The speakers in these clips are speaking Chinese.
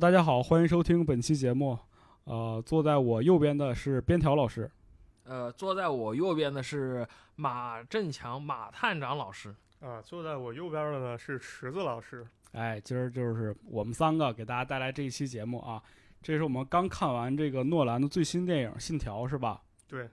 大家好，欢迎收听本期节目。呃，坐在我右边的是边条老师。呃，坐在我右边的是马振强马探长老师。啊，坐在我右边的呢是池子老师。哎，今儿就是我们三个给大家带来这一期节目啊。这是我们刚看完这个诺兰的最新电影《信条》，是吧？对，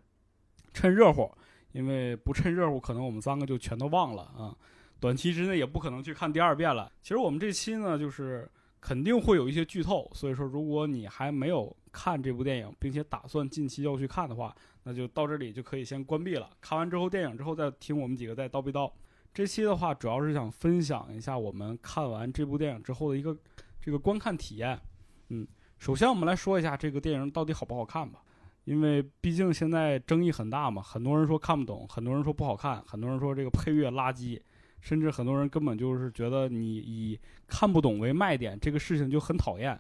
趁热乎，因为不趁热乎，可能我们三个就全都忘了啊。短期之内也不可能去看第二遍了。其实我们这期呢，就是肯定会有一些剧透，所以说如果你还没有看这部电影，并且打算近期要去看的话，那就到这里就可以先关闭了。看完之后电影之后再听我们几个再叨逼叨。这期的话主要是想分享一下我们看完这部电影之后的一个这个观看体验。嗯，首先我们来说一下这个电影到底好不好看吧，因为毕竟现在争议很大嘛，很多人说看不懂，很多人说不好看，很多人说这个配乐垃圾。甚至很多人根本就是觉得你以看不懂为卖点，这个事情就很讨厌。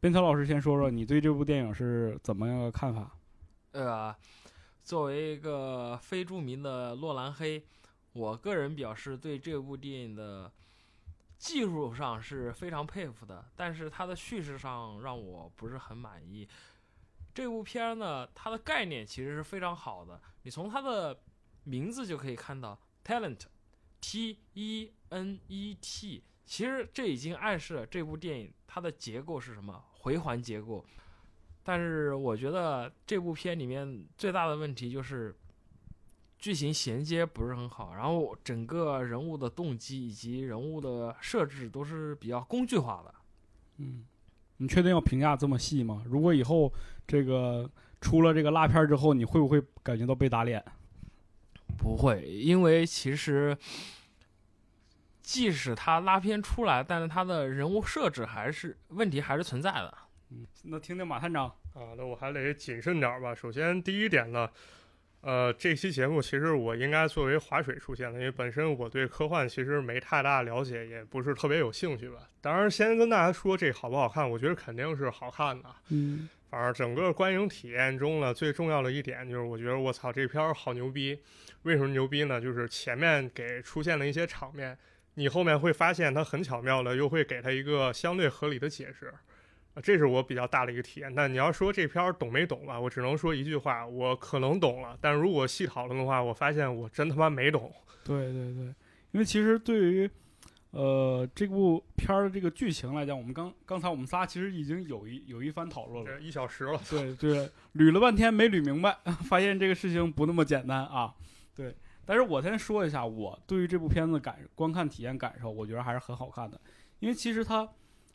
边条老师先说说你对这部电影是怎么样的看法？呃，作为一个非著名的洛兰黑，我个人表示对这部电影的技术上是非常佩服的，但是它的叙事上让我不是很满意。这部片呢，它的概念其实是非常好的，你从它的名字就可以看到 talent。T E N E T，其实这已经暗示了这部电影它的结构是什么回环结构。但是我觉得这部片里面最大的问题就是剧情衔接不是很好，然后整个人物的动机以及人物的设置都是比较工具化的。嗯，你确定要评价这么细吗？如果以后这个出了这个辣片之后，你会不会感觉到被打脸？不会，因为其实。即使他拉片出来，但是他的人物设置还是问题还是存在的。嗯，那听听马探长啊，那我还得谨慎点吧。首先第一点呢，呃，这期节目其实我应该作为划水出现的，因为本身我对科幻其实没太大了解，也不是特别有兴趣吧。当然，先跟大家说这好不好看，我觉得肯定是好看的。嗯，而整个观影体验中呢，最重要的一点就是，我觉得我操这片儿好牛逼。为什么牛逼呢？就是前面给出现了一些场面。你后面会发现，它很巧妙的又会给他一个相对合理的解释，啊，这是我比较大的一个体验。但你要说这片儿懂没懂吧，我只能说一句话，我可能懂了。但如果细讨论的话，我发现我真他妈没懂。对对对，因为其实对于，呃，这部片儿的这个剧情来讲，我们刚刚才我们仨其实已经有一有一番讨论了，一小时了。对对，捋了半天没捋明白，发现这个事情不那么简单啊。对。但是我先说一下，我对于这部片子感观看体验感受，我觉得还是很好看的，因为其实它，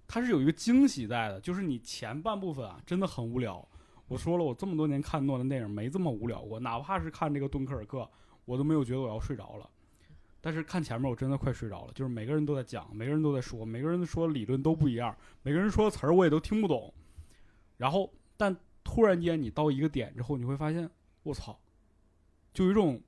它是有一个惊喜在的，就是你前半部分啊真的很无聊。我说了，我这么多年看诺兰电影没这么无聊过，哪怕是看这个敦刻尔克，我都没有觉得我要睡着了。但是看前面我真的快睡着了，就是每个人都在讲，每个人都在说，每个人说理论都不一样，每个人说的词儿我也都听不懂。然后，但突然间你到一个点之后，你会发现，我操，就有一种。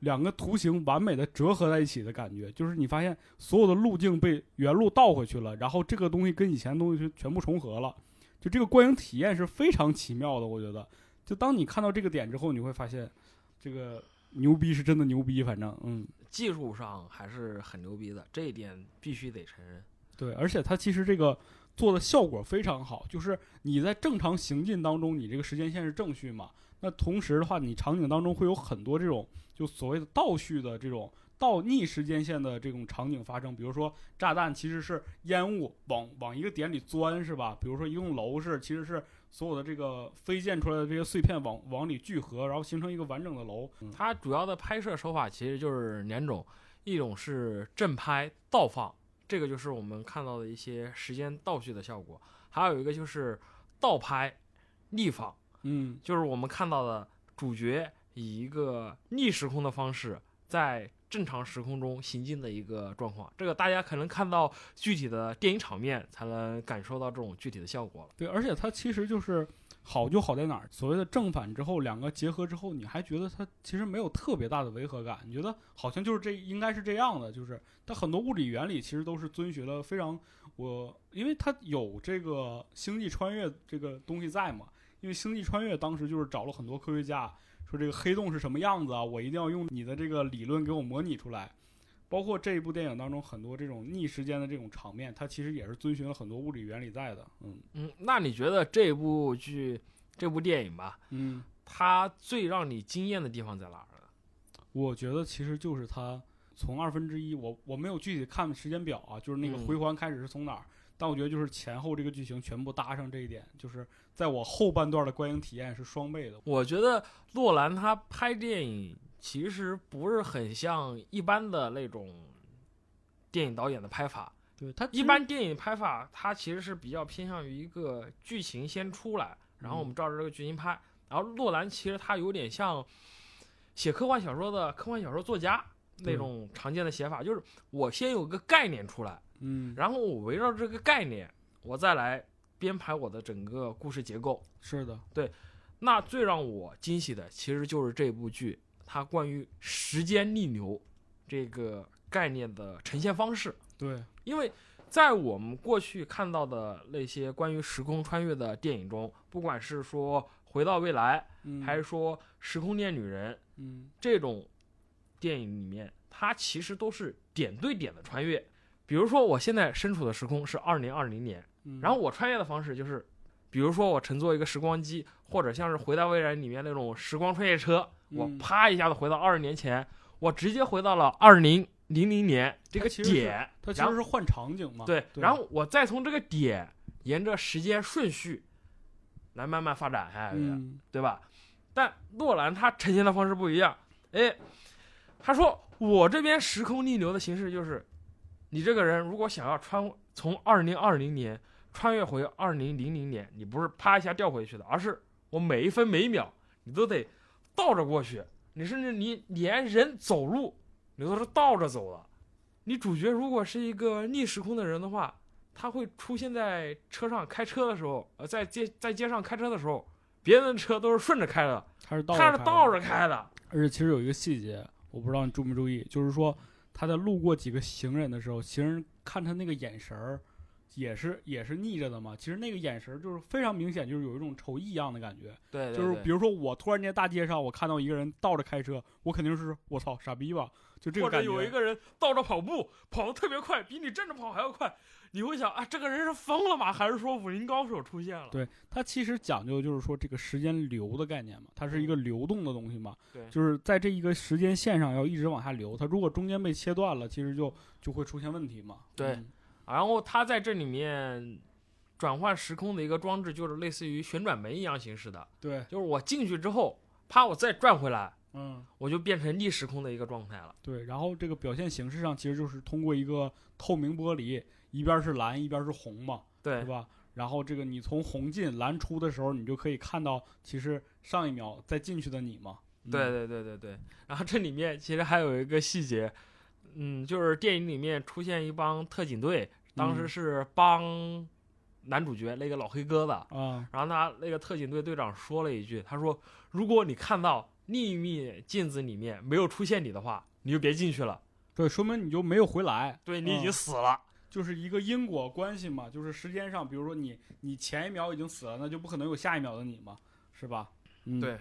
两个图形完美的折合在一起的感觉，就是你发现所有的路径被原路倒回去了，然后这个东西跟以前的东西全部重合了，就这个观影体验是非常奇妙的。我觉得，就当你看到这个点之后，你会发现，这个牛逼是真的牛逼。反正，嗯，技术上还是很牛逼的，这一点必须得承认。对，而且它其实这个做的效果非常好，就是你在正常行进当中，你这个时间线是正序嘛，那同时的话，你场景当中会有很多这种。就所谓的倒叙的这种倒逆时间线的这种场景发生，比如说炸弹其实是烟雾往往一个点里钻，是吧？比如说一栋楼是其实是所有的这个飞溅出来的这些碎片往往里聚合，然后形成一个完整的楼。它主要的拍摄手法其实就是两种，一种是正拍倒放，这个就是我们看到的一些时间倒叙的效果；还有一个就是倒拍逆放，嗯，就是我们看到的主角。以一个逆时空的方式，在正常时空中行进的一个状况，这个大家可能看到具体的电影场面，才能感受到这种具体的效果了。对，而且它其实就是好就好在哪儿？所谓的正反之后两个结合之后，你还觉得它其实没有特别大的违和感，你觉得好像就是这应该是这样的，就是它很多物理原理其实都是遵循了非常我，因为它有这个星际穿越这个东西在嘛，因为星际穿越当时就是找了很多科学家。说这个黑洞是什么样子啊？我一定要用你的这个理论给我模拟出来。包括这一部电影当中很多这种逆时间的这种场面，它其实也是遵循了很多物理原理在的。嗯嗯，那你觉得这部剧、这部电影吧，嗯，它最让你惊艳的地方在哪儿呢？我觉得其实就是它从二分之一，我我没有具体看时间表啊，就是那个嗯回环开始是从哪儿，但我觉得就是前后这个剧情全部搭上这一点，就是在我后半段的观影体验是双倍的。我觉得洛兰他拍电影其实不是很像一般的那种电影导演的拍法。对他一般电影拍法，他其实是比较偏向于一个剧情先出来，然后我们照着这个剧情拍。然后洛兰其实他有点像写科幻小说的科幻小说作家那种常见的写法，就是我先有个概念出来，嗯，然后我围绕这个概念，我再来编排我的整个故事结构。是的，对那最让我惊喜的，其实就是这部剧它关于时间逆流这个概念的呈现方式。对，因为在我们过去看到的那些关于时空穿越的电影中，不管是说《回到未来》，嗯，还是说《时空恋女人》嗯这种电影里面，它其实都是点对点的穿越。比如说，我现在身处的时空是二零二零年，嗯，然后我穿越的方式就是，比如说我乘坐一个时光机，或者像是《回到未来》里面那种时光穿越车，我嗯啪一下子回到二十年前，我直接回到了二零零零年这个点，它其实是换场景嘛。对，然后我再从这个点沿着时间顺序来慢慢发展下去，嗯对吧？但诺兰他呈现的方式不一样，哎，他说我这边时空逆流的形式就是，你这个人如果想要穿从二零二零年穿越回二零零零年，你不是啪一下掉回去的，而是我每一分每一秒你都得倒着过去，你甚至你连人走路你都是倒着走的。你主角如果是一个逆时空的人的话，他会出现在车上开车的时候，呃，在街在街上开车的时候，别人的车都是顺着开的，它是倒他是倒着着开的。而且其实有一个细节，我不知道你注没注意，就是说他在路过几个行人的时候，行人看他那个眼神儿，也是也是逆着的嘛。其实那个眼神儿就是非常明显，就是有一种仇异样的感觉。对就是比如说我突然间大街上我看到一个人倒着开车，我肯定是我操傻逼吧，就这个或者。有一个人倒着跑步，跑得特别快，比你站着跑还要快，你会想啊，这个人是疯了吗？还是说武林高手出现了？对它其实讲究就是说这个时间流的概念嘛，它是一个流动的东西嘛，对就是在这一个时间线上要一直往下流，它如果中间被切断了，其实就就会出现问题嘛。对嗯然后它在这里面转换时空的一个装置，就是类似于旋转门一样形式的，对，就是我进去之后，啪，我再转回来，嗯。我就变成逆时空的一个状态了。对，然后这个表现形式上其实就是通过一个透明玻璃，一边是蓝，一边是红嘛，对是吧？然后这个你从红进蓝出的时候，你就可以看到，其实上一秒再进去的你嘛。嗯对对对对对。然后这里面其实还有一个细节，嗯，就是电影里面出现一帮特警队，当时嗯。是帮男主角那个老黑哥的，啊，然后他那个特警队队长说了一句，他说：“如果你看到另一面镜子里面没有出现你的话，你就别进去了，对，说明你就没有回来，对你已经嗯死了。就是一个因果关系嘛，就是时间上，比如说你你前一秒已经死了，那就不可能有下一秒的你嘛，是吧？嗯，对，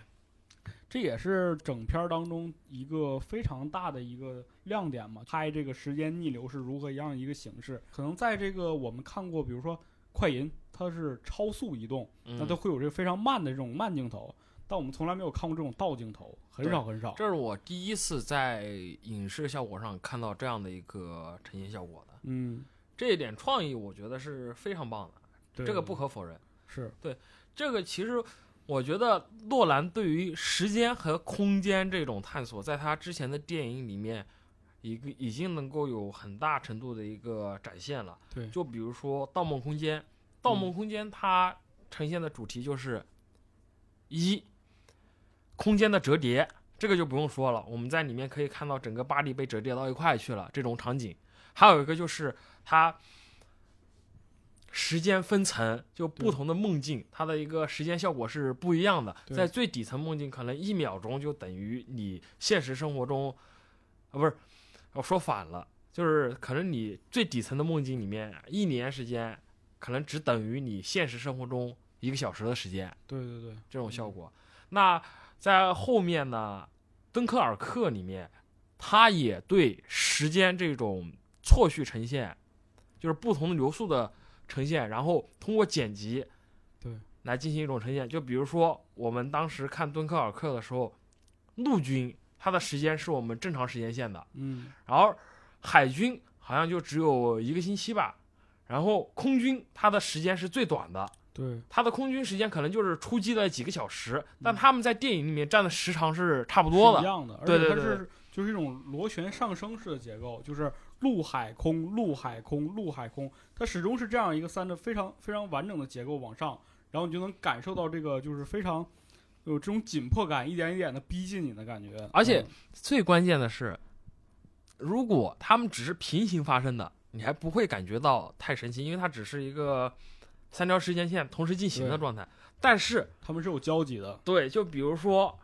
这也是整片儿当中一个非常大的一个亮点嘛。拍这个时间逆流是如何样一个形式？可能在这个我们看过，比如说快银，它是超速移动，那它嗯，会有这个非常慢的这种慢镜头，但我们从来没有看过这种倒镜头，很少很少。这是我第一次在影视效果上看到这样的一个呈现效果的，嗯，这一点创意我觉得是非常棒的，对这个不可否认。是对这个其实我觉得诺兰对于时间和空间这种探索，在他之前的电影里面，一个已经能够有很大程度的一个展现了。对就比如说《盗梦空间》，《盗梦空间》它呈现的主题就是一空间的折叠，这个就不用说了，我们在里面可以看到整个巴黎被折叠到一块去了这种场景。还有一个就是它时间分层，就不同的梦境，它的一个时间效果是不一样的。在最底层梦境，可能一秒钟就等于你现实生活中，啊，不是，我说反了，就是可能你最底层的梦境里面，一年时间可能只等于你现实生活中一个小时的时间，对对对，这种效果。那在后面呢，《敦刻尔克》里面，他也对时间这种错序呈现，就是不同的流速的呈现，然后通过剪辑，对，来进行一种呈现。就比如说我们当时看敦刻尔克的时候，陆军它的时间是我们正常时间线的，嗯，然后海军好像就只有一个星期吧，然后空军它的时间是最短的，对，它的空军时间可能就是出击的几个小时，但嗯他们在电影里面占的时长是差不多的。一样的，而对对对且它是就是一种螺旋上升式的结构，就是陆海空陆海空陆海空，它始终是这样一个三的非常非常完整的结构往上，然后你就能感受到这个就是非常有这种紧迫感，一点一点的逼近你的感觉，而且嗯。最关键的是，如果他们只是平行发生的，你还不会感觉到太神奇，因为它只是一个三条时间线同时进行的状态。但是，他们是有交集的，对，就比如说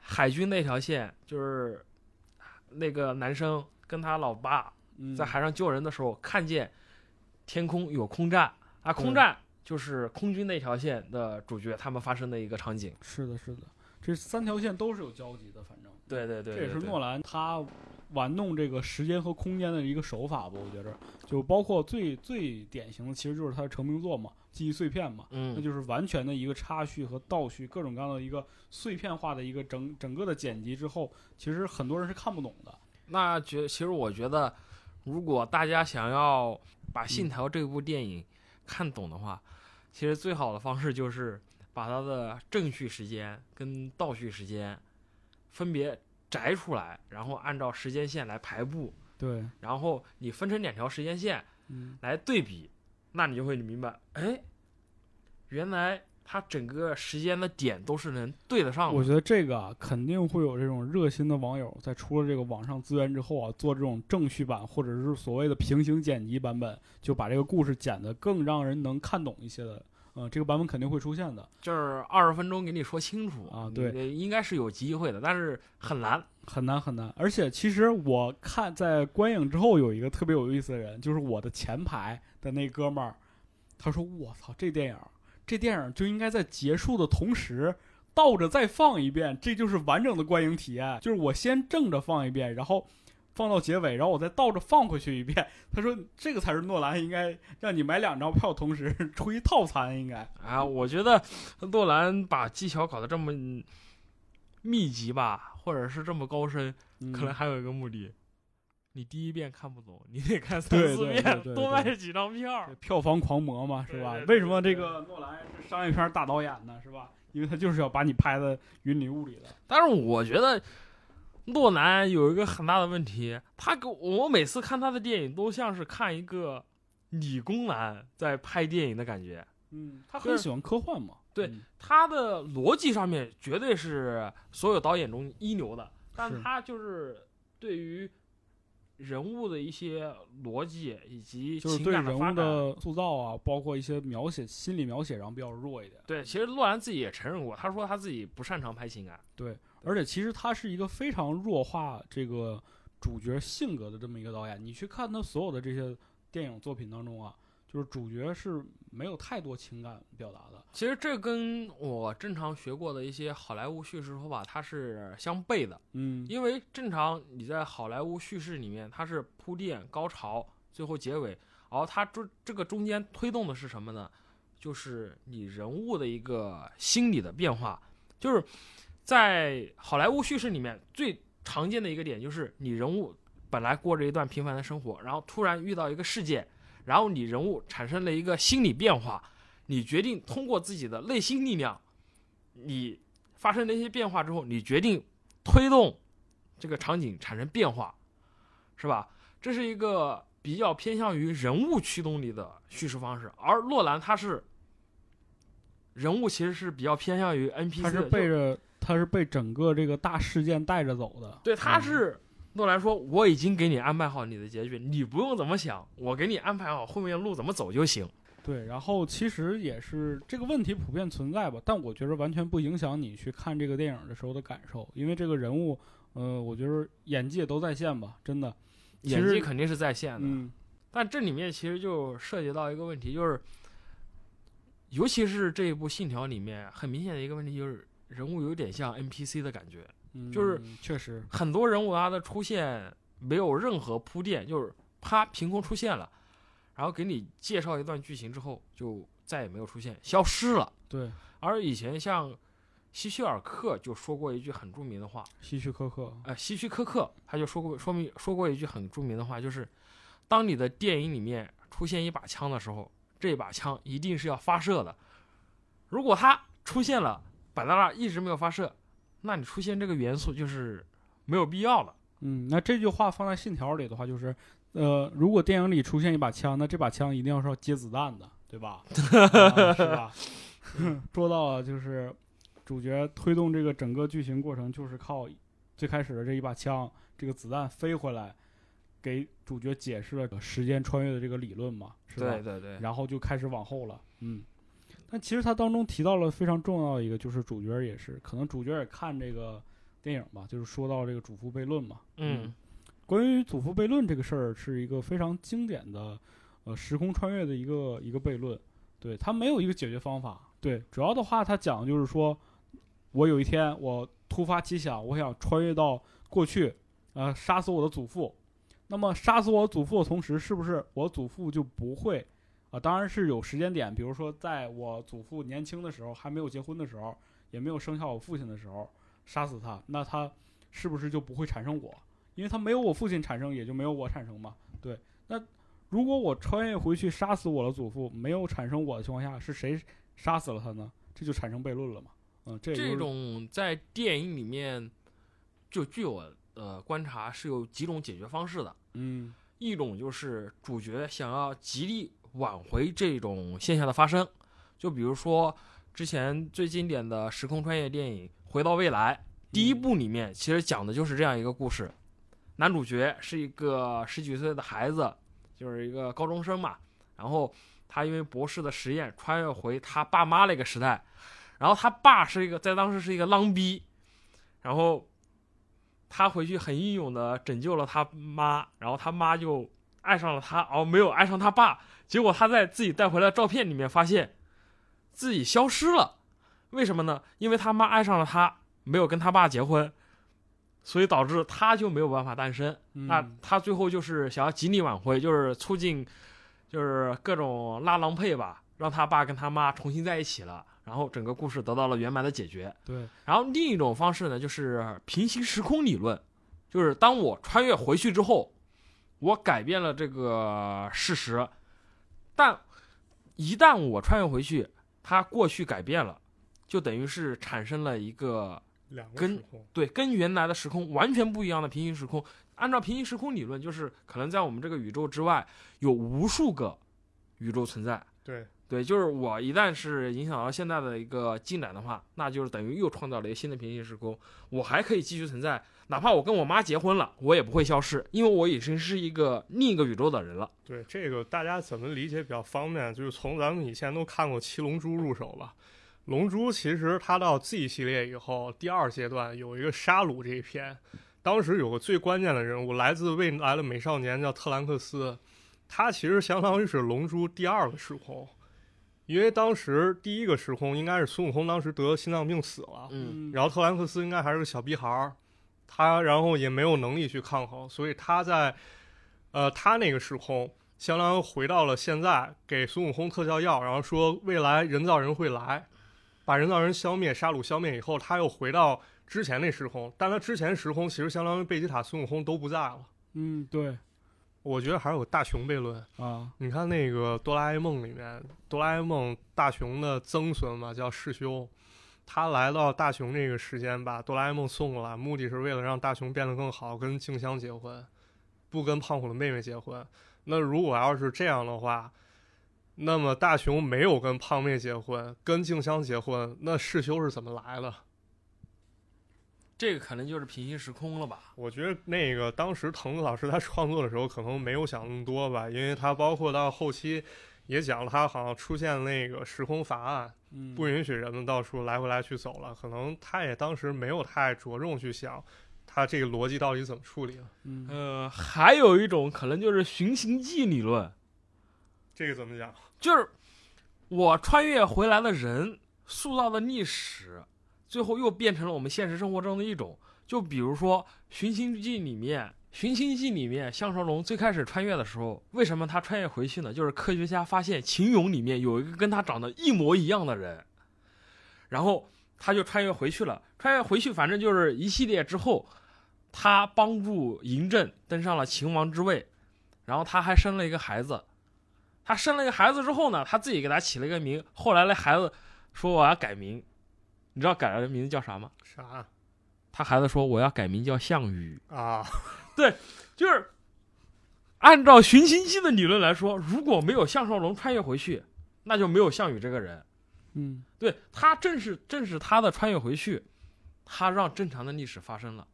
海军那条线，就是那个男生跟他老爸嗯，在海上救人的时候，看见天空有空战啊，空战就是空军那条线的主角他们发生的一个场景。是的，是的，这三条线都是有交集的，反正。对对对这也是诺兰他玩弄这个时间和空间的一个手法吧，我觉着，就包括最最典型的，其实就是他的成名作嘛，《记忆碎片》嘛，那嗯，就是完全的一个插叙和倒叙，各种各样的一个碎片化的一个整整个的剪辑之后，其实很多人是看不懂的。那觉其实我觉得，如果大家想要把《信条》这部电影看懂的话，其实最好的方式就是把它的正序时间跟倒序时间分别摘出来，然后按照时间线来排布，对，然后你分成两条时间线嗯，来对比，那你就会明白，哎，原来它整个时间的点都是能对得上的。我觉得这个啊，肯定会有这种热心的网友在出了这个网上资源之后啊，做这种正序版或者是所谓的平行剪辑版本，就把这个故事剪得更让人能看懂一些的。嗯、这个版本肯定会出现的。就是二十分钟给你说清楚啊对应该是有机会的，但是很难。很难很难，而且其实我看在观影之后有一个特别有意思的人，就是我的前排的那哥们儿，他说：“我操，这电影，这电影就应该在结束的同时倒着再放一遍，这就是完整的观影体验。就是我先正着放一遍，然后放到结尾，然后我再倒着放回去一遍。”他说：“这个才是诺兰应该让你买两张票同时出一套餐，应该。啊，我觉得诺兰把技巧搞得这么密集吧，或者是这么高深，嗯”可能还有一个目的。你第一遍看不懂，你得看三四遍，对对多卖几张票。票房狂魔嘛，是吧？为什么这个诺兰是商业片大导演呢？是吧？因为他就是要把你拍的云里雾里的。但是我觉得诺兰有一个很大的问题，他给我我每次看他的电影都像是看一个理工男在拍电影的感觉。嗯，他很喜欢科幻嘛。对嗯他的逻辑上面绝对是所有导演中一流的，但他就是对于人物的一些逻辑以及情就是对人物的塑造啊，包括一些描写、心理描写然后比较弱一点。对，其实洛兰自己也承认过，他说他自己不擅长拍情感。对，而且其实他是一个非常弱化这个主角性格的这么一个导演。你去看他所有的这些电影作品当中啊，就是主角是没有太多情感表达的。其实这跟我正常学过的一些好莱坞叙事手法它是相悖的，嗯，因为正常你在好莱坞叙事里面，它是铺垫、高潮，最后结尾，然后它中这个中间推动的是什么呢？就是你人物的一个心理的变化，就是在好莱坞叙事里面最常见的一个点就是你人物本来过着一段平凡的生活，然后突然遇到一个事件，然后你人物产生了一个心理变化，你决定通过自己的内心力量，你发生了一些变化之后，你决定推动这个场景产生变化，是吧？这是一个比较偏向于人物驱动力的叙事方式，而洛兰他是人物其实是比较偏向于 NPC 的，他是就背着他是被整个这个大事件带着走的。对，他嗯是诺兰说我已经给你安排好你的结局，你不用怎么想，我给你安排好后面的路怎么走就行。对，然后其实也是这个问题普遍存在吧，但我觉得完全不影响你去看这个电影的时候的感受，因为这个人物，呃，我觉得演技也都在线吧，真的。演技肯定是在线的，嗯，但这里面其实就涉及到一个问题，就是，尤其是这一部《信条》里面，很明显的一个问题就是人物有点像 NPC 的感觉。嗯就是确实，很多人物他的出现没有任何铺垫，就是啪凭空出现了，然后给你介绍一段剧情之后就再也没有出现，消失了。对，而以前像希区尔克就说过一句很著名的话，希区柯克，呃，希区柯克他就说过说明说过一句很著名的话，就是当你的电影里面出现一把枪的时候，这把枪一定是要发射的。如果它出现了摆在那儿一直没有发射，那你出现这个元素就是没有必要了。嗯，那这句话放在信条里的话，就是，呃，如果电影里出现一把枪，那这把枪一定要是要接子弹的，对吧？啊是吧？说到了就是主角推动这个整个剧情过程，就是靠最开始的这一把枪，这个子弹飞回来，给主角解释了时间穿越的这个理论嘛，是吧？对对对，然后就开始往后了，嗯。但其实他当中提到了非常重要的一个，就是主角也是，可能主角也看这个电影吧，就是说到这个祖父悖论嘛，嗯关于祖父悖论这个事儿，是一个非常经典的，呃，时空穿越的一个一个悖论。对，它没有一个解决方法。对，主要的话，它讲的就是说，我有一天我突发奇想，我想穿越到过去，呃，杀死我的祖父。那么杀死我祖父的同时，是不是我祖父就不会？啊、当然是有时间点，比如说在我祖父年轻的时候，还没有结婚的时候，也没有生下我父亲的时候，杀死他，那他是不是就不会产生我？因为他没有我父亲产生，也就没有我产生嘛。对，那如果我穿越回去杀死我的祖父，没有产生我的情况下，是谁杀死了他呢？这就产生悖论了嘛。嗯，这就是这种在电影里面，就据我呃观察是有几种解决方式的。嗯一种就是主角想要极力挽回这种现象的发生，就比如说之前最经典的时空穿越电影《回到未来》第一部里面，其实讲的就是这样一个故事。男主角是一个十几岁的孩子，就是一个高中生嘛，然后他因为博士的实验穿越回他爸妈那个时代，然后他爸是一个在当时是一个浪逼，然后他回去很英勇的拯救了他妈，然后他妈就爱上了他，哦，没有爱上他爸。结果他在自己带回来的照片里面发现自己消失了，为什么呢？因为他妈爱上了他，没有跟他爸结婚，所以导致他就没有办法诞生。嗯那他最后就是想要极力挽回，就是促进，就是各种拉郎配吧，让他爸跟他妈重新在一起了，然后整个故事得到了圆满的解决。对，然后另一种方式呢，就是平行时空理论，就是当我穿越回去之后，我改变了这个事实，但一旦我穿越回去，它过去改变了，就等于是产生了一个两个跟时空，对跟原来的时空完全不一样的平行时空。按照平行时空理论，就是可能在我们这个宇宙之外有无数个宇宙存在。对，对，就是我一旦是影响到现在的一个进展的话，那就是等于又创造了一个新的平行时空，我还可以继续存在，哪怕我跟我妈结婚了，我也不会消失，因为我已经是一个另一个宇宙的人了。对这个大家怎么理解比较方便？就是从咱们以前都看过《七龙珠》入手吧。龙珠其实它到 Z 系列以后，第二阶段有一个沙鲁这一篇，当时有个最关键的人物，来自未来的美少年叫特兰克斯，他其实相当于是龙珠第二个时空，因为当时第一个时空应该是孙悟空当时得心脏病死了，嗯，然后特兰克斯应该还是个小屁孩儿，他然后也没有能力去抗衡，所以他在呃他那个时空，相当于回到了现在，给孙悟空特效药，然后说未来人造人会来，把人造人消灭，杀戮消灭以后，他又回到之前那时空，但他之前时空其实相当于贝吉塔、孙悟空都不在了。嗯，对。我觉得还有大雄悖论，啊，你看那个哆啦 A 梦里面，哆啦 A 梦大雄的曾孙嘛叫世修，他来到大雄这个时间，把哆啦 A 梦送过来，目的是为了让大雄变得更好，跟静香结婚，不跟胖虎的妹妹结婚。那如果要是这样的话，那么大雄没有跟胖妹结婚，跟静香结婚，那世修是怎么来的？这个可能就是平行时空了吧？我觉得那个当时藤子老师他创作的时候，可能没有想那么多吧，因为他包括到后期也讲了，他好像出现那个时空法案，嗯，不允许人们到处来回来去走了。可能他也当时没有太着重去想他这个逻辑到底怎么处理了。嗯呃，还有一种可能就是寻秦记理论，这个怎么讲？就是我穿越回来的人塑造的历史，最后又变成了我们现实生活中的一种。就比如说《寻秦记》里面，《寻秦记》里面项少龙最开始穿越的时候，为什么他穿越回去呢？就是科学家发现秦俑里面有一个跟他长得一模一样的人，然后他就穿越回去了。穿越回去，反正就是一系列之后，他帮助嬴政登上了秦王之位，然后他还生了一个孩子。他生了一个孩子之后呢，他自己给他起了一个名。后来那孩子说我要改名，你知道改了的名字叫啥吗？啥他孩子说我要改名叫项羽，啊？就是按照寻秦记的理论来说，如果没有项少龙穿越回去，那就没有项羽这个人。嗯，对他正是正是他的穿越回去，他让正常的历史发生了。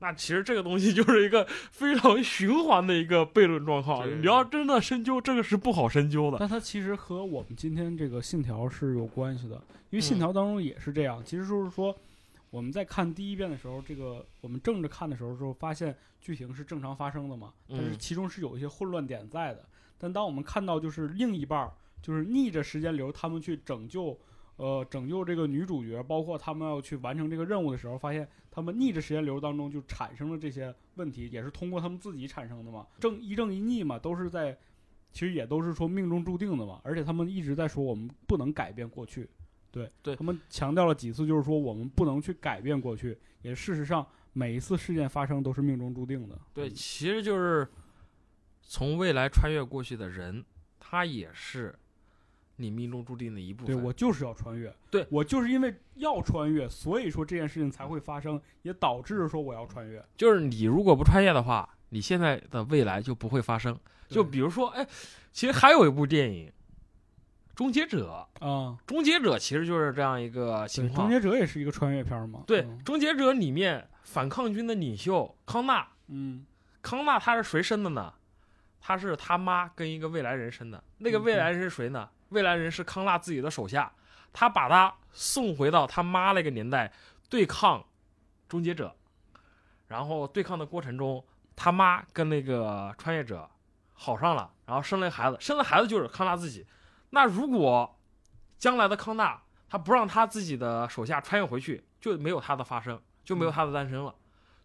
那其实这个东西就是一个非常循环的一个悖论状况。你要真的深究，这个是不好深究的。但它其实和我们今天这个信条是有关系的，因为信条当中也是这样。其实就是说，我们在看第一遍的时候，这个我们正着看的时候，时候发现剧情是正常发生的嘛，但是嗯其中是有一些混乱点在的。但当我们看到就是另一半儿，就是逆着时间流，他们去拯救。呃，拯救这个女主角，包括他们要去完成这个任务的时候，发现他们逆着时间流当中就产生了这些问题，也是通过他们自己产生的嘛。正一正一逆嘛，都是在其实也都是说命中注定的嘛，而且他们一直在说我们不能改变过去，对，对他们强调了几次，就是说我们不能去改变过去，也事实上每一次事件发生都是命中注定的，对，嗯其实就是从未来穿越过去的人，他也是你命中注定的一部分。对我就是要穿越，对我就是因为要穿越，所以说这件事情才会发生，也导致说我要穿越，就是你如果不穿越的话，你现在的未来就不会发生。就比如说，哎，其实还有一部电影《终结者》，啊，《终结者》其实就是这样一个情况。终结者也是一个穿越片嘛，对，嗯终结者》里面反抗军的领袖康纳，嗯康纳他是谁生的呢？他是他妈跟一个未来人生的。那个未来人是谁呢？未来人是康纳自己的手下，他把他送回到他妈那个年代对抗终结者，然后对抗的过程中，他妈跟那个穿越者好上了，然后生了孩子，生了孩子就是康纳自己。那如果将来的康纳他不让他自己的手下穿越回去，就没有他的发生，就没有他的诞生了。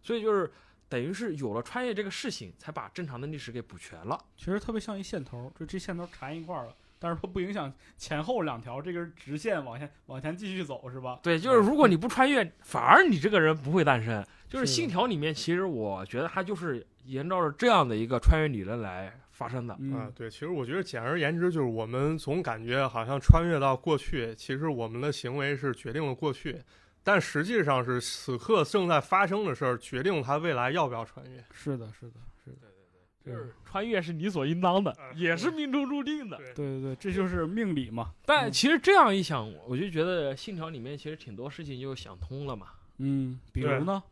所以就是等于是有了穿越这个事情，才把正常的历史给补全了。其实特别像一线头，就这线头缠一块儿了，但是它不影响前后两条这根直线往前往前继续走，是吧？对，就是如果你不穿越，反而你这个人不会诞生。就是信条里面，其实我觉得它就是沿照着这样的一个穿越理论来发生的。啊嗯，，对，其实我觉得简而言之，就是我们总感觉好像穿越到过去，其实我们的行为是决定了过去，但实际上是此刻正在发生的事儿决定他未来要不要穿越。是的，是的，是的，对就是穿越是理所应当的，啊 也是命中注定的。对对对对，这就是命理嘛。嗯但其实这样一想，我就觉得信条里面其实挺多事情就想通了嘛。嗯，比如呢？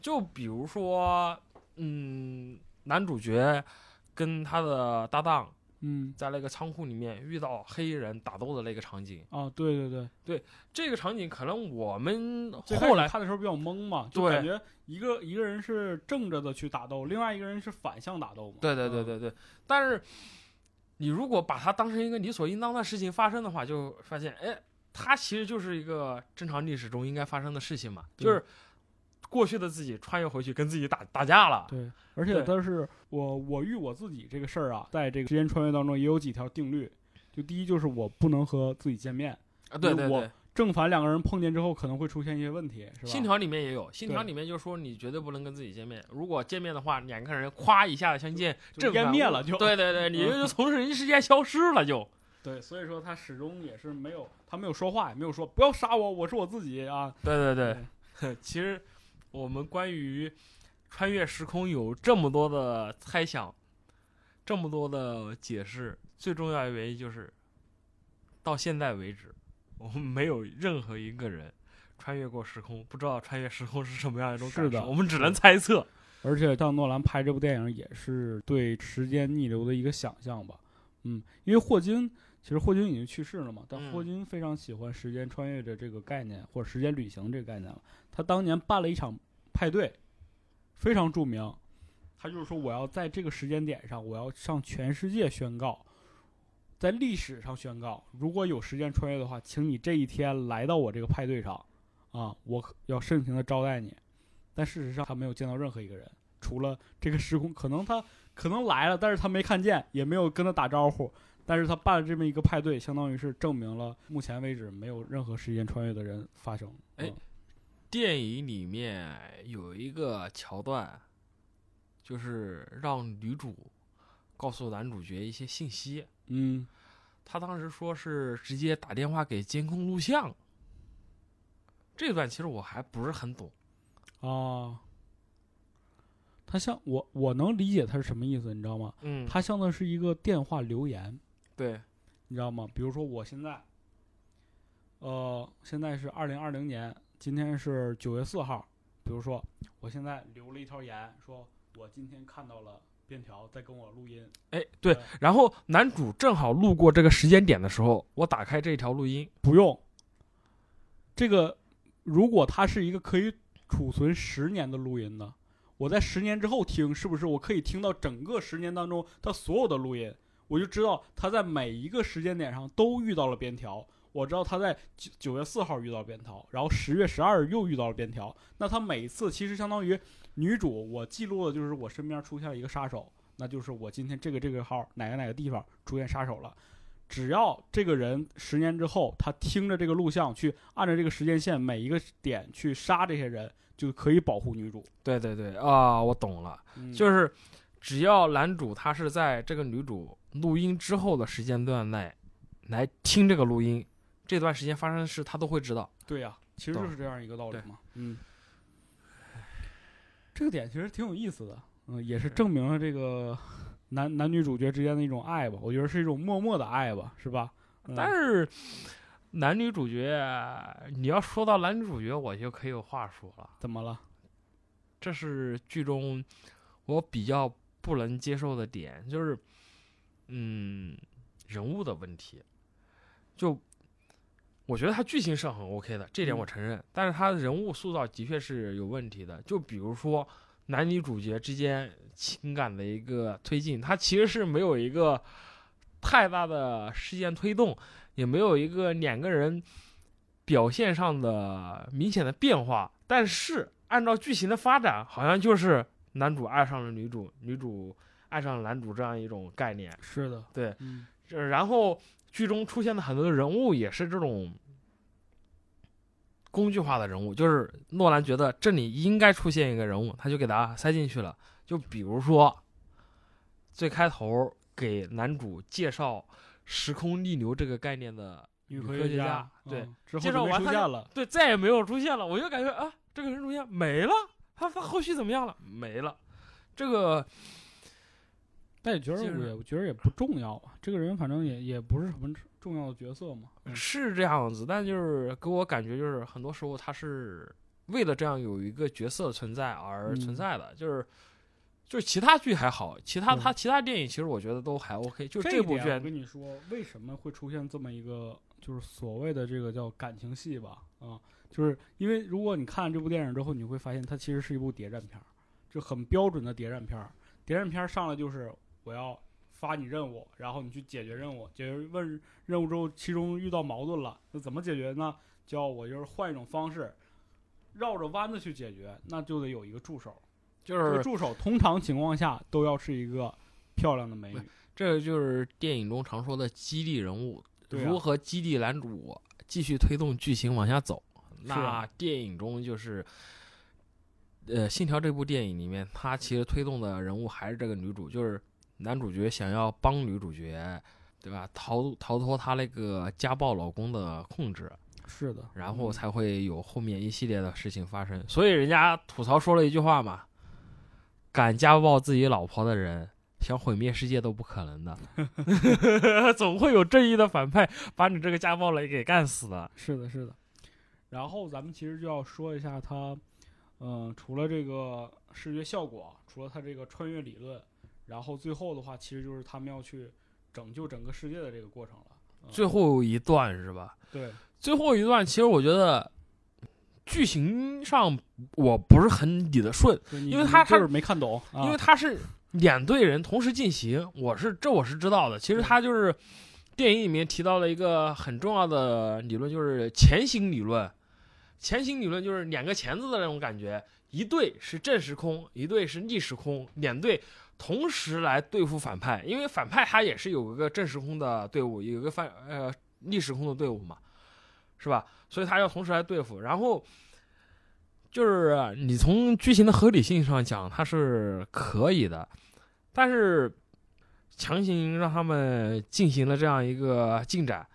就比如说，嗯，男主角跟他的搭档嗯，在那个仓库里面遇到黑衣人打斗的那个场景，哦，对对对对，这个场景可能我们后来看的时候比较懵嘛，就感觉一个一个人是正着的去打斗，另外一个人是反向打斗嘛。对对对嗯，对对，但是你如果把它当成一个理所应当的事情发生的话，就发现，哎，它其实就是一个正常历史中应该发生的事情嘛，就是过去的自己穿越回去跟自己打打架了。对，而且对但是我我遇我自己这个事儿啊，在这个时间穿越当中也有几条定律。就第一就是我不能和自己见面，啊，对对我对，正反两个人碰见之后可能会出现一些问题，是吧？信条里面也有，信条里面就说你绝对不能跟自己见面，如果见面的话，两个人咵一下相见，就正反灭了就对对对，你嗯 就从人世间消失了就。对，所以说他始终也是没有，他没有说话，也没有说不要杀我，我是我自己啊。对对对，其实我们关于穿越时空有这么多的猜想，这么多的解释，最重要的原因就是，到现在为止，我们没有任何一个人穿越过时空，不知道穿越时空是什么样一种感受，是的我们只能猜测。而且像诺兰拍这部电影也是对时间逆流的一个想象吧。嗯，因为霍金其实霍金已经去世了嘛，但嗯霍金非常喜欢时间穿越的这个概念或者时间旅行这个概念了。他当年办了一场派对，非常著名。他就是说，我要在这个时间点上，我要向全世界宣告，在历史上宣告，如果有时间穿越的话，请你这一天来到我这个派对上，啊，我要盛情的招待你。但事实上他没有见到任何一个人，除了这个时空，可能他可能来了，但是他没看见，也没有跟他打招呼。但是他办了这么一个派对，相当于是证明了目前为止没有任何时间穿越的人发生。哎嗯电影里面有一个桥段，就是让女主告诉男主角一些信息。嗯，他当时说是直接打电话给监控录像，这段其实我还不是很懂。啊，他像我，我能理解他是什么意思，你知道吗？嗯，他像的是一个电话留言，对，你知道吗？比如说我现在，呃，现在是二零二零年，今天是九月四号。比如说，我现在留了一条言，说我今天看到了便条在跟我录音。哎，对对，然后男主正好路过这个时间点的时候，我打开这条录音，不用，这个如果它是一个可以储存十年的录音呢，我在十年之后听，是不是我可以听到整个十年当中他所有的录音？我就知道他在每一个时间点上都遇到了边条。我知道他在九九月四号遇到边条，然后十月十二日又遇到了边条。那他每次其实相当于女主，我记录的就是我身边出现了一个杀手，那就是我今天这个这个号哪个哪个地方出现杀手了。只要这个人十年之后，他听着这个录像去按照这个时间线每一个点去杀这些人，就可以保护女主。对对对啊，我懂了，嗯就是只要男主他是在这个女主录音之后的时间段内来听这个录音，这段时间发生的事他都会知道。对呀、其实就是这样一个道理嘛。嗯，这个点其实挺有意思的，嗯，也是是证明了这个男男女主角之间的一种爱吧。我觉得是一种默默的爱吧，是吧？嗯但是男女主角，你要说到男女主角，我就可以有话说了。怎么了？这是剧中我比较不能接受的点，就是嗯人物的问题。就我觉得他剧情是很 OK 的，这点我嗯承认，但是他人物塑造的确是有问题的。就比如说男女主角之间情感的一个推进，他其实是没有一个太大的事件推动，也没有一个两个人表现上的明显的变化，但是按照剧情的发展，好像就是男主爱上了女主，女主爱上男主这样一种概念。是的，对，嗯这然后剧中出现的很多的人物也是这种工具化的人物，就是诺兰觉得这里应该出现一个人物，他就给他塞进去了。就比如说，最开头给男主介绍时空逆流这个概念的女科家学家，对嗯，之后介绍完了。对，再也没有出现了。我就感觉啊，这个人出现没了，他他后续怎么样了？没了。这个但也觉得我也我觉得也不重要啊，这个人反正也也不是什么重要的角色嘛。嗯是这样子，但就是给我感觉就是很多时候他是为了这样有一个角色存在而存嗯在的，就是就是其他剧还好，其他对他其他电影其实我觉得都还 OK，就这这部剧我跟你说，为什么会出现这么一个就是所谓的这个叫感情戏吧？啊，就是因为如果你看这部电影之后，你会发现它其实是一部谍战片儿，就很标准的谍战片儿。谍战片儿上来就是我要发你任务，然后你去解决任务，解决问任务之后，其中遇到矛盾了，那怎么解决呢？叫我就是换一种方式，绕着弯子去解决，那就得有一个助手。就是助手通常情况下都要是一个漂亮的美女。这个就是电影中常说的激励人物，对啊如何激励男主继续推动剧情往下走。那电影中就是，呃，《信条》这部电影里面，它其实推动的人物还是这个女主，就是男主角想要帮女主角，对吧？逃逃脱他那个家暴老公的控制，是的，然后嗯才会有后面一系列的事情发生。所以人家吐槽说了一句话嘛：“敢家暴自己老婆的人，想毁灭世界都不可能的。总会有正义的反派把你这个家暴雷给干死的。是的，是的。然后咱们其实就要说一下他，嗯、除了这个视觉效果，除了他这个穿越理论，然后最后的话，其实就是他们要去拯救整个世界的这个过程了。嗯最后一段是吧？对，最后一段其实我觉得剧情上我不是很理得顺，因为他他是没看懂，啊、因为他是两队人同时进行，我是这我是知道的。其实他就是电影里面提到了一个很重要的理论，就是前行理论。前行理论就是两个钳子的那种感觉，一队是正时空，一队是逆时空，两队同时来对付反派，因为反派他也是有一个正时空的队伍，有一个反呃逆时空的队伍嘛，是吧？所以他要同时来对付，然后就是你从剧情的合理性上讲，它是可以的，但是强行让他们进行了这样一个进展，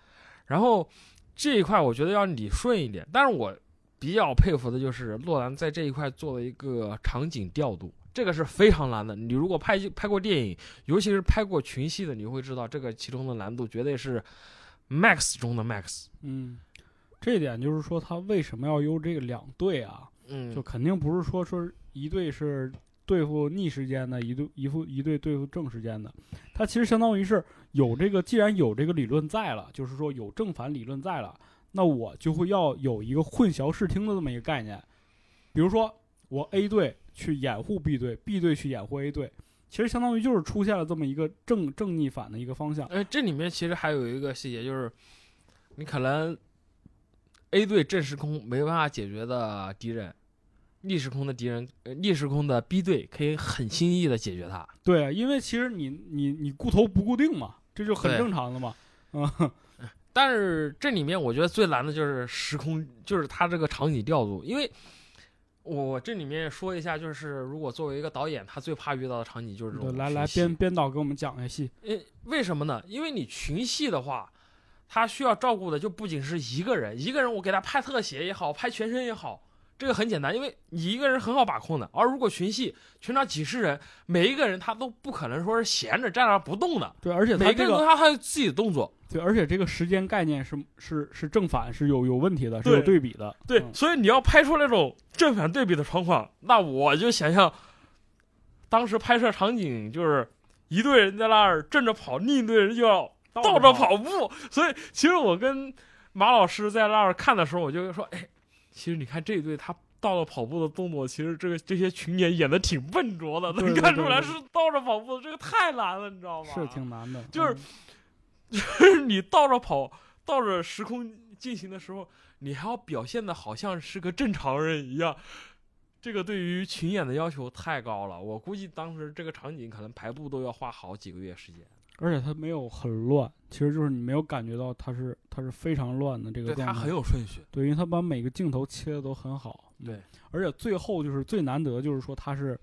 然后这一块我觉得要理顺一点，但是我比较佩服的就是洛兰在这一块做了一个场景调度，这个是非常难的。你如果拍拍过电影，尤其是拍过群戏的，你会知道这个其中的难度绝对是 max 中的 max。嗯，这一点就是说他为什么要用这个两队啊？嗯，就肯定不是说说一队是对付逆时间的，一队一副一队对付正时间的，它其实相当于是有这个，既然有这个理论在了，就是说有正反理论在了，那我就会要有一个混淆视听的这么一个概念。比如说我 A 队去掩护 B 队，B 队去掩护 A 队，其实相当于就是出现了这么一个正正逆反的一个方向。哎，这里面其实还有一个细节，就是你可能 A 队正时空没办法解决的敌人，逆时空的敌人，呃，逆时空的 B 队可以很轻易的解决它。对，因为其实你你你固头不固定嘛，这就很正常的嘛。嗯，但是这里面我觉得最难的就是时空，就是它这个场景调度，因为我这里面说一下，就是如果作为一个导演，他最怕遇到的场景就是这对，种来来编编导给我们讲一下戏。诶，为什么呢？因为你群戏的话，他需要照顾的就不仅是一个人，一个人我给他拍特写也好，拍全身也好，这个很简单，因为你一个人很好把控的。而如果群戏，全场几十人，每一个人他都不可能说是闲着站那不动的，对，而且他每个人他还有自己的动作。对，而且这个时间概念是是是正反是有有问题的，是有对比的。对，嗯所以你要拍出那种正反对比的状况，那我就想象，当时拍摄场景就是一队人在那儿正着跑，另一队人就要倒着跑步。所以其实我跟马老师在那儿看的时候，我就说，哎，其实你看这一队他。到了跑步的动作，其实这个这些群演演的挺笨拙的，能对对看出来是倒着跑步的，这个太难了，你知道吗？是挺难的，就是嗯 就是你倒着跑、倒着时空进行的时候，你还要表现的好像是个正常人一样。这个对于群演的要求太高了，我估计当时这个场景可能排布都要花好几个月时间。而且它没有很乱，其实就是你没有感觉到它是它是非常乱的这个对，状态。它很有顺序。对，因为它把每个镜头切的都很好。嗯对，而且最后就是最难得，就是说它是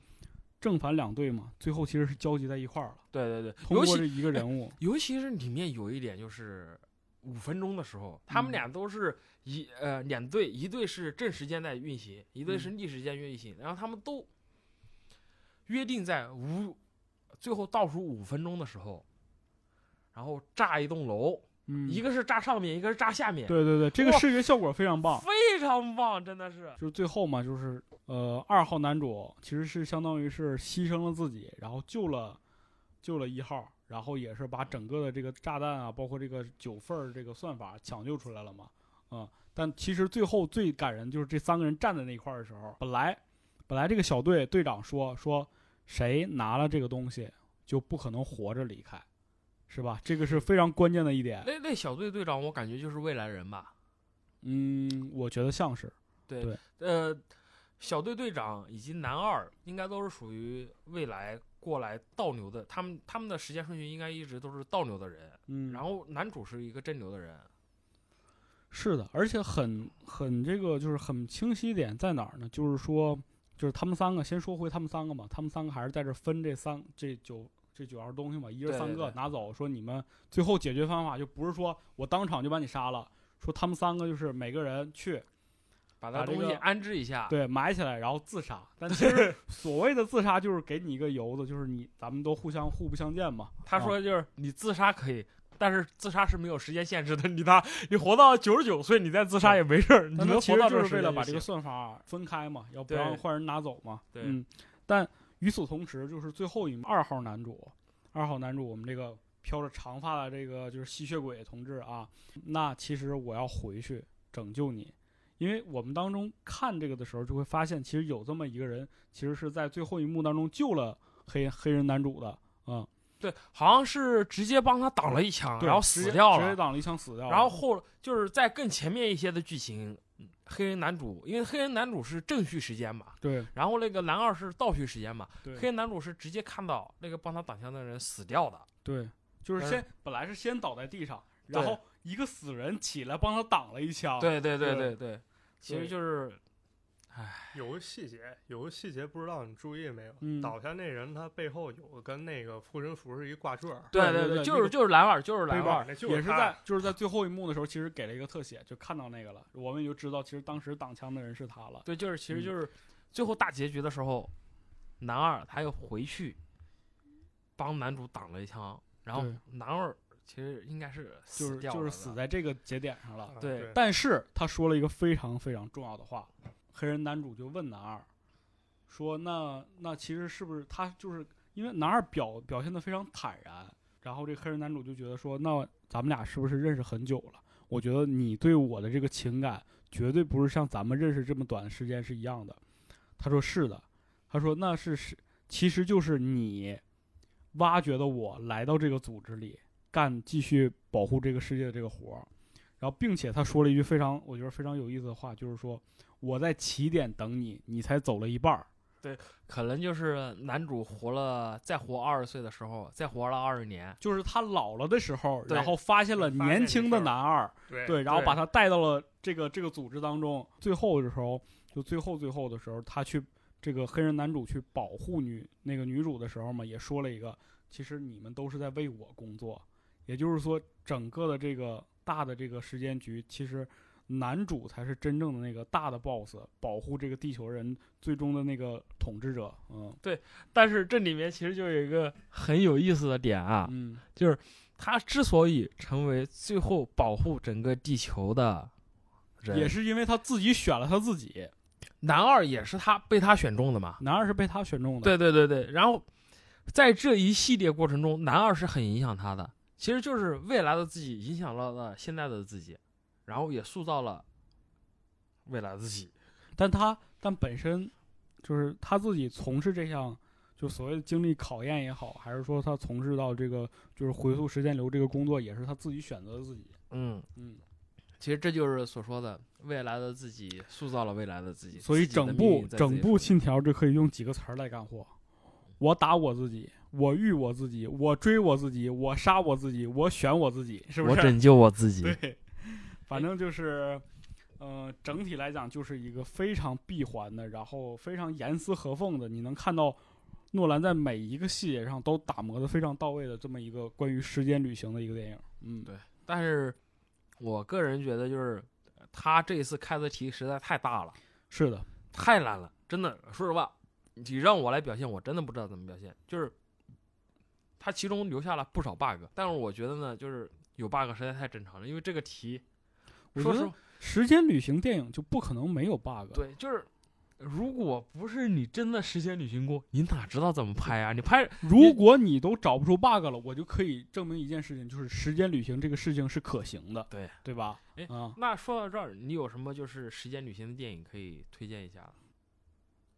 正反两队嘛，最后其实是交集在一块儿了，对对对，通尤其过这一个人物。尤其是里面有一点就是五分钟的时候，他们嗯俩都是一呃两队，一队是正时间在运行，一队是嗯逆时间运行，然后他们都约定在五最后倒数五分钟的时候，然后炸一栋楼，嗯，一个是炸上面，一个是炸下面，对对对，这个视觉效果非常棒。非常棒，真的是。就是最后嘛，就是呃，二号男主其实是相当于是牺牲了自己，然后救了救了一号，然后也是把整个的这个炸弹啊，包括这个九份儿这个算法抢救出来了嘛，嗯、但其实最后最感人就是这三个人站在那一块儿的时候，本来本来这个小队队长说说谁拿了这个东西就不可能活着离开，是吧？这个是非常关键的一点。那那小队队长，我感觉就是未来人吧。嗯，我觉得像是。对，对呃，小队队长以及男二应该都是属于未来过来倒牛的，他们他们的时间顺序应该一直都是倒牛的人。嗯，然后男主是一个真牛的人，是的，而且很很这个就是很清晰一点在哪儿呢？就是说，就是他们三个，先说回他们三个嘛，他们三个还是在这分这三这九这九样东西嘛，一人三个拿走，说你们最后解决方法就不是说我当场就把你杀了，说他们三个就是每个人去把他东西安置一下。对埋起来，然后自杀。但其实 所谓的自杀就是给你一个由子，就是你咱们都互相互不相见嘛。他啊说就是你自杀可以。但是自杀是没有时间限制的，你他你活到九十九岁，你再自杀也没事儿，你但他其能活到这实就是为了把这个算法分开嘛，要不对让坏人拿走嘛。对嗯，但与此同时，就是最后一幕二号男主，二号男主我们这个飘着长发的这个就是吸血鬼同志啊，那其实我要回去拯救你，因为我们当中看这个的时候就会发现，其实有这么一个人，其实是在最后一幕当中救了黑黑人男主的，嗯，对，好像是直接帮他挡了一枪，然后死掉了。直接挡了一枪死掉了，然后后就是在更前面一些的剧情，黑人男主，因为黑人男主是正序时间嘛，对。然后那个男二是倒序时间嘛，对。黑人男主是直接看到那个帮他挡枪的人死掉的，对，就是但先本来是先倒在地上，然后一个死人起来帮他挡了一枪。对对对对。对对，其实就是有个细节，有个细节不知道你注意没有？嗯倒下那人他背后有跟那个护身符是一挂坠儿，对对对就是就是蓝腕，就是蓝背包腕儿，那就是他也是在就是在最后一幕的时候，其实给了一个特写，就看到那个了，我们也就知道其实当时挡枪的人是他了。对，就是其实嗯就是最后大结局的时候，男二他又回去帮男主挡了一枪，然后男二其实应该是就是就是死在这个节点上了。对，但是他说了一个非常非常重要的话，黑人男主就问男二说：“那那其实是不是他就是因为男二表表现的非常坦然，然后这黑人男主就觉得说，那咱们俩是不是认识很久了？我觉得你对我的这个情感绝对不是像咱们认识这么短的时间是一样的。”他说：“是的。”他说：“那是是，其实就是你挖掘的我来到这个组织里干继续保护这个世界的这个活儿。”然后，并且他说了一句非常，我觉得非常有意思的话，就是说我在起点等你，你才走了一半儿。对可能就是男主活了再活二十岁的时候，再活了二十年，就是他老了的时候，然后发现了年轻的男二，对对，然后把他带到了这个这个组织当中。最后的时候，就最后最后的时候，他去这个黑人男主去保护女那个女主的时候嘛，也说了一个，其实你们都是在为我工作。也就是说，整个的这个大的这个时间局，其实男主才是真正的那个大的 boss，保护这个地球人最终的那个统治者。嗯对但是这里面其实就有一个很有意思的点啊，嗯，他之所以成为最后保护整个地球的人，也是因为他自己选了他自己，男二也是他被他选中的嘛。男二是被他选中的。对对对对，然后在这一系列过程中，男二是很影响他的，其实就是未来的自己影响了了现在的自己，然后也塑造了未来的自己。但他但本身就是他自己从事这项，就所谓的经历考验也好，还是说他从事到这个就是回溯时间流这个工作，也是他自己选择的自己。嗯，嗯，其实这就是所说的未来的自己塑造了未来的自己，所以整部整部信条就可以用几个词儿来干活：我打我自己，我遇我自己，我追我自己，我杀我自己，我选我自己，是不是？我拯救我自己。对，反正就是，呃，整体来讲就是一个非常闭环的，然后非常严丝合缝的，你能看到诺兰在每一个细节上都打磨的非常到位的这么一个关于时间旅行的一个电影。嗯，对但是我个人觉得，就是他这一次开的题实在太大了，是的，太难了，真的。说实话，你让我来表现，我真的不知道怎么表现。就是他其中留下了不少 bug，但是我觉得呢，就是有 bug 实在太正常了，因为这个题，我觉得时间旅行电影就不可能没有 bug。，对，就是。如果不是你真的时间旅行过，你哪知道怎么拍啊？你拍 如果你都找不出 bug 了，我就可以证明一件事情，就是时间旅行这个事情是可行的。对，对吧？哎啊，那说到这儿，你有什么就是时间旅行的电影可以推荐一下？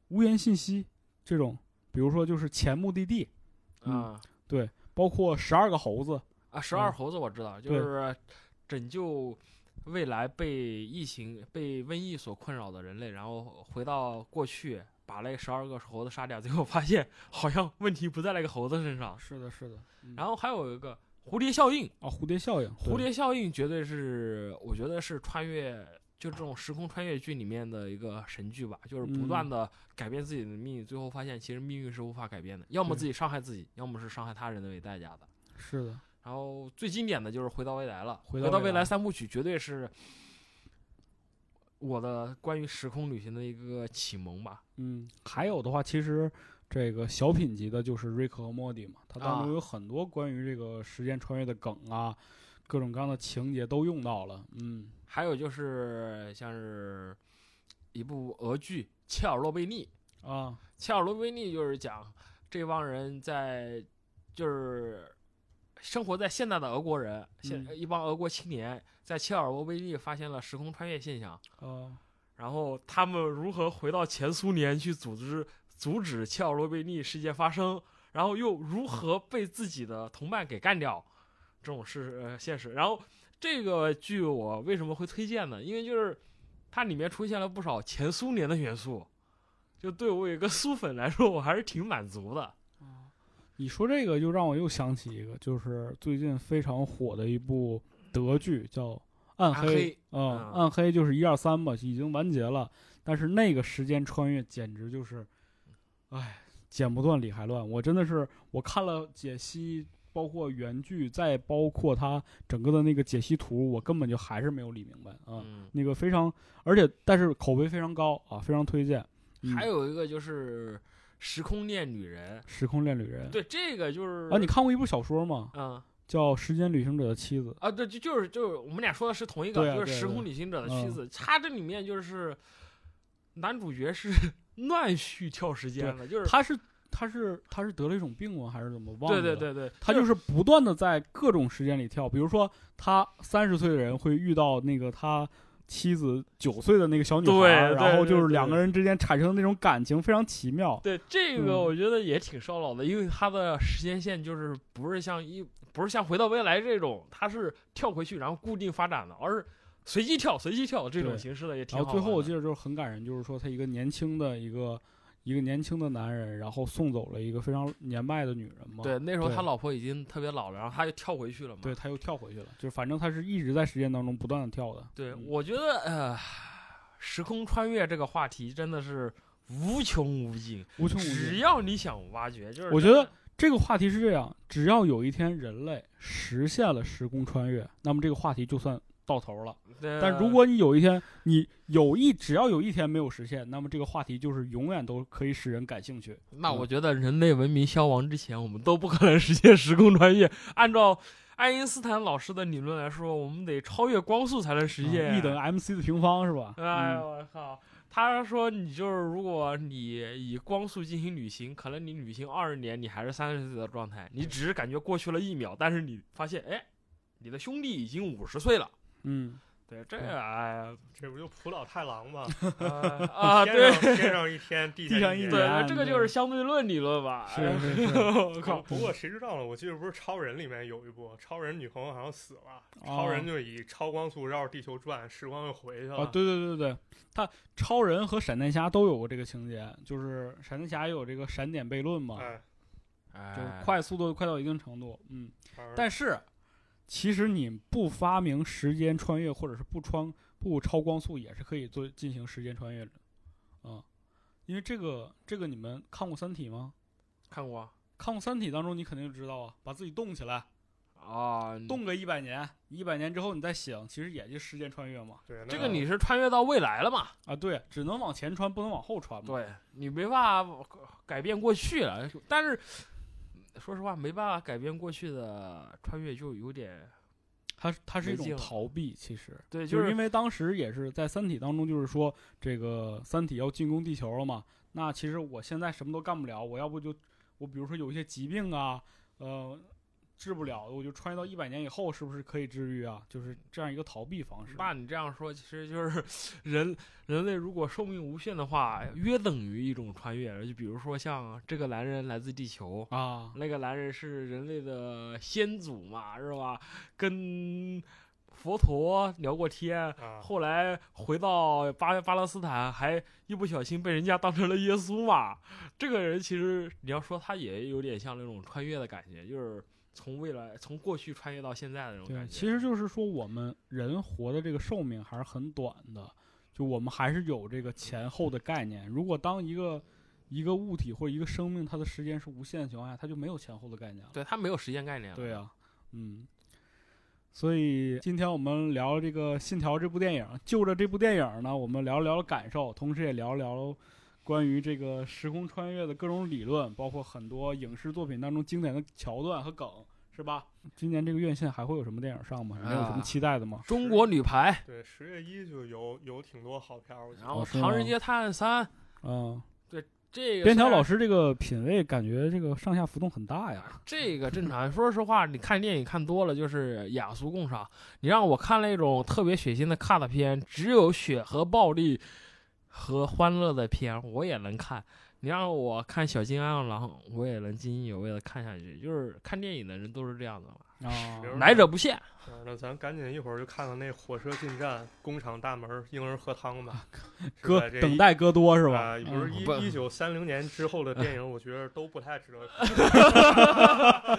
无言信息这种，比如说就是前目的地，嗯啊包括十二个猴子，啊，十二嗯猴子我知道，就是拯救未来被疫情、被瘟疫所困扰的人类，然后回到过去，把那十二个猴子杀掉，最后发现好像问题不在那个猴子身上。是的，是的。然后还有一个蝴蝶效应，啊，蝴蝶效应，蝴蝶效应绝对是我觉得是穿越。就这种时空穿越剧里面的一个神剧吧，就是不断嗯的改变自己的命运，最后发现其实命运是无法改变的，要么自己伤害自己，要么是伤害他人的为代价的。是的，然后最经典的就是《回到未来》了，《回到未来三部曲绝对是我的关于时空旅行的一个启蒙吧。嗯，还有的话，其实这个小品级的就是瑞克和莫蒂嘛，它当啊中有很多关于这个时间穿越的梗啊，各种各样的情节都用到了。嗯，还有就是像是一部俄剧《切尔诺贝利》，啊，切尔诺贝利就是讲这帮人在就是生活在现代的俄国人，现、嗯。一帮俄国青年在切尔诺贝利发现了时空穿越现象，啊，然后他们如何回到前苏联去组织阻止切尔诺贝利事件发生，然后又如何被自己的同伴给干掉，这种是呃现实。然后这个剧我为什么会推荐呢？因为就是它里面出现了不少前苏联的元素，就对我一个苏粉来说，我还是挺满足的。你说这个就让我又想起一个，就是最近非常火的一部德剧，叫《暗黑》。嗯暗黑就是一二三吧，已经完结了。但是那个时间穿越简直就是，哎，剪不断理还乱。我真的是我看了解析，包括原剧，再包括它整个的那个解析图，我根本就还是没有理明白啊。嗯，那个非常，而且但是口碑非常高啊，非常推荐。嗯还有一个就是《时空恋女人》，时空恋旅人对这个就是啊，你看过一部小说吗？嗯叫《时间旅行者的妻子》。啊，对，就就是就是我们俩说的是同一个，就是《时空旅行者的嗯妻子》，它这里面就是男主角是 乱序跳时间的，就是他是他是他是得了一种病吗？还是怎么忘了？对对对对，他就是不断的在各种时间里跳，比如说他三十岁的人会遇到那个他妻子九岁的那个小女孩然后就是两个人之间产生的那种感情非常奇妙。对这个，嗯我觉得也挺烧脑的，因为他的时间线就是不是像一不是像回到未来这种，他是跳回去然后固定发展的，而是随机跳、随机跳这种形式的也挺然后好。最后我记得就是很感人，就是说他一个年轻的一个一个年轻的男人，然后送走了一个非常年迈的女人嘛。对那时候他老婆已经特别老了，然后他又跳回去了嘛。对，他又跳回去了，就是反正他是一直在时间当中不断的跳的。对，嗯我觉得呃，时空穿越这个话题真的是无穷无尽，无穷无尽只。要你想挖掘，就是我觉得这个话题是这样：只要有一天人类实现了时空穿越，那么这个话题就算到头了。呃但如果你有一天你有一只要有一天没有实现，那么这个话题就是永远都可以使人感兴趣。嗯那我觉得人类文明消亡之前，我们都不可能实现时空穿越。按照爱因斯坦老师的理论来说，我们得超越光速才能实现。啊 E 等于 MC 的平方是吧？哎我靠！他说你就是，如果你以光速进行旅行，可能你旅行二十年，你还是三十岁的状态，你只是感觉过去了一秒，但是你发现，哎，你的兄弟已经五十岁了。嗯，对，这个哎呀，这不就普老太郎吗？呃啊，对天上一天，地地上一一年对，年这个就是相对论理论吧？是哎是是我靠！不过谁知道呢？我记得不是超人里面有一部，超人女朋友好像死了，哦超人就以超光速绕着地球转，时光又回去了。啊，对对对对，他超人和闪电侠都有过这个情节，就是闪电侠也有这个闪点悖论嘛，哎，就快速度快到一定程度，嗯。但是，其实你不发明时间穿越，或者是不穿不超光速，也是可以做进行时间穿越的，啊、因为这个这个你们看过《三体》吗？看过看过《三体》当中，你肯定知道啊，把自己冻起来，啊？冻个一百年，一百年之后你再醒，其实也就时间穿越嘛。对这个你是穿越到未来了嘛？啊，对，只能往前穿，不能往后穿嘛。对你没办法改变过去了，但是说实话，没办法改变过去的穿越就有点它它是一种逃避，其实对，就是因为当时也是在《三体》当中，就是说这个《三体》要进攻地球了嘛。那其实我现在什么都干不了，我要不就我比如说有一些疾病啊，呃，治不了，我就穿越到一百年以后，是不是可以治愈啊？就是这样一个逃避方式。爸，你这样说，其实就是 人人类如果寿命无限的话，约等于一种穿越。就比如说像这个男人来自地球，啊，那个男人是人类的先祖嘛，是吧？跟佛陀聊过天，啊，后来回到巴巴勒斯坦，还一不小心被人家当成了耶稣嘛。这个人其实你要说他也有点像那种穿越的感觉，就是从未来从过去穿越到现在的那种对，感觉。其实就是说我们人活的这个寿命还是很短的，就我们还是有这个前后的概念。如果当一个一个物体或者一个生命，它的时间是无限的情况下，它就没有前后的概念了。对它没有时间概念了。对啊，嗯，所以今天我们聊这个《信条》这部电影，就着这部电影呢，我们聊聊感受，同时也聊聊关于这个时空穿越的各种理论，包括很多影视作品当中经典的桥段和梗，是吧？今年这个院线还会有什么电影上吗？有没有什么啊期待的吗？中国女排，对，十月一就有有挺多好片儿，然后《唐人街探案三》嗯，对这个边条老师师这个品味感觉这个上下浮动很大呀。这个正常。说实话，你看电影看多了就是雅俗共赏。你让我看那种特别血腥的 cut 片，只有血和暴力和欢乐的片，我也能看。你让我看《小金安二郎》，我也能津津有味的看下去。就是看电影的人都是这样的嘛。啊比如来者不善。嗯那咱赶紧一会儿就看看那火车进站、工厂大门、婴儿喝汤吧。哥等待哥多是吧？啊，不是一一九三零年之后的电影，我觉得都不太值得看。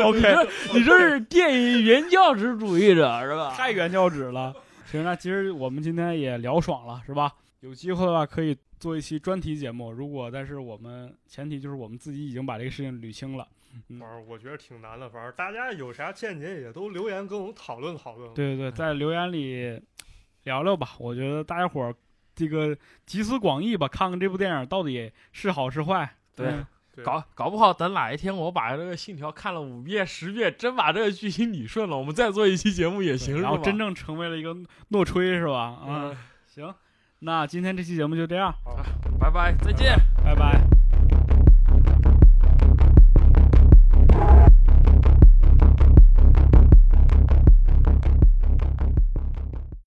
OK，你这是电影原教旨主义者是吧？太原教旨了。行，那其实我们今天也聊爽了，是吧？有机会的话可以做一期专题节目。如果但是我们前提就是我们自己已经把这个事情捋清了。反正我觉得挺难的，反正大家有啥见解也都留言跟我们讨论讨论。对对对，在留言里聊聊吧。我觉得大家伙儿这个集思广益吧，看看这部电影到底是好是坏。对嗯搞搞不好等哪一天我把这个信条看了五遍十遍，真把这个剧情理顺了，我们再做一期节目也行，是吧？然后真正成为了一个诺吹，是吧？啊，嗯，行，那今天这期节目就这样，好拜拜，再见。拜拜。